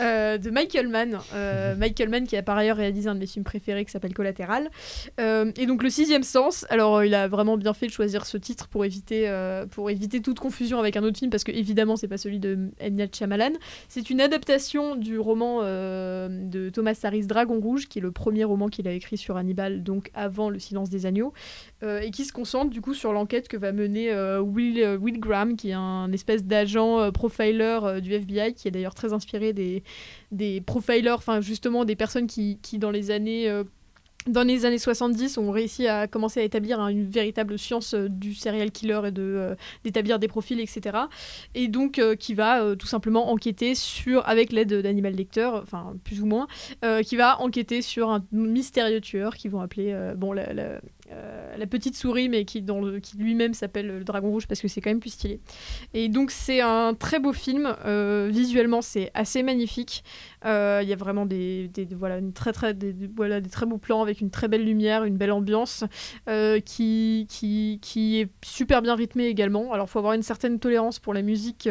euh, de Michael Mann. Euh, Michael Mann qui a par ailleurs réalisé un de mes films préférés qui s'appelle Collatéral. et donc Le Sixième Sens, alors il a vraiment bien fait de choisir ce titre pour éviter, pour éviter toute confusion avec un autre film parce que évidemment c'est pas celui de M. Night Shyamalan. C'est une adaptation du roman de Thomas Harris Dragon Rouge qui est le premier roman qu'il a écrit sur Hannibal donc avant Le Silence des Agneaux et qui se concentre du coup sur l'enquête que va mener euh, Will, euh, Will, Graham, qui est un espèce d'agent euh, profiler du FBI, qui est d'ailleurs très inspiré des, des profilers, enfin justement des personnes qui, qui dans les années dans les années 70, ont réussi à commencer à établir une véritable science du serial killer et de d'établir des profils, etc. Et donc qui va tout simplement enquêter sur, avec l'aide d'Animal Lecter, enfin plus ou moins, qui va enquêter sur un mystérieux tueur qu'ils vont appeler, bon, euh, la petite souris, mais qui, lui-même s'appelle le Dragon Rouge parce que c'est quand même plus stylé. Et donc c'est un très beau film. Euh, visuellement, c'est assez magnifique. Euh, il y a vraiment des, voilà, une très, très, des, voilà, des très beaux plans avec une très belle lumière, une belle ambiance qui, qui, qui, est super bien rythmée également. Alors il faut avoir une certaine tolérance pour la musique,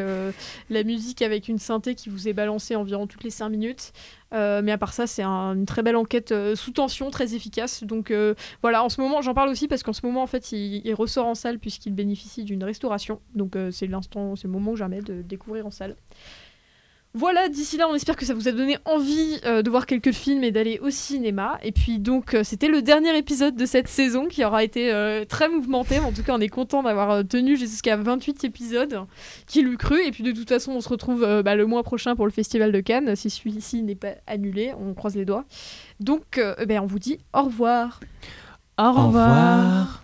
la musique avec une synthé qui vous est balancée environ toutes les 5 minutes. Euh, mais à part ça, c'est une très belle enquête euh, sous tension, très efficace. Donc euh, voilà, en ce moment, j'en parle aussi parce qu'en ce moment, en fait, il, ressort en salle puisqu'il bénéficie d'une restauration. Donc c'est l'instant, c'est le moment jamais de découvrir en salle. Voilà, d'ici là, on espère que ça vous a donné envie euh, de voir quelques films et d'aller au cinéma. Et puis donc, euh, c'était le dernier épisode de cette saison qui aura été euh, très mouvementé. En tout cas, on est content d'avoir tenu jusqu'à 28 épisodes. Qui l'eût cru Et puis de toute façon, on se retrouve bah, le mois prochain pour le Festival de Cannes. Si celui-ci n'est pas annulé, on croise les doigts. Donc, eh ben, on vous dit au revoir. Au revoir.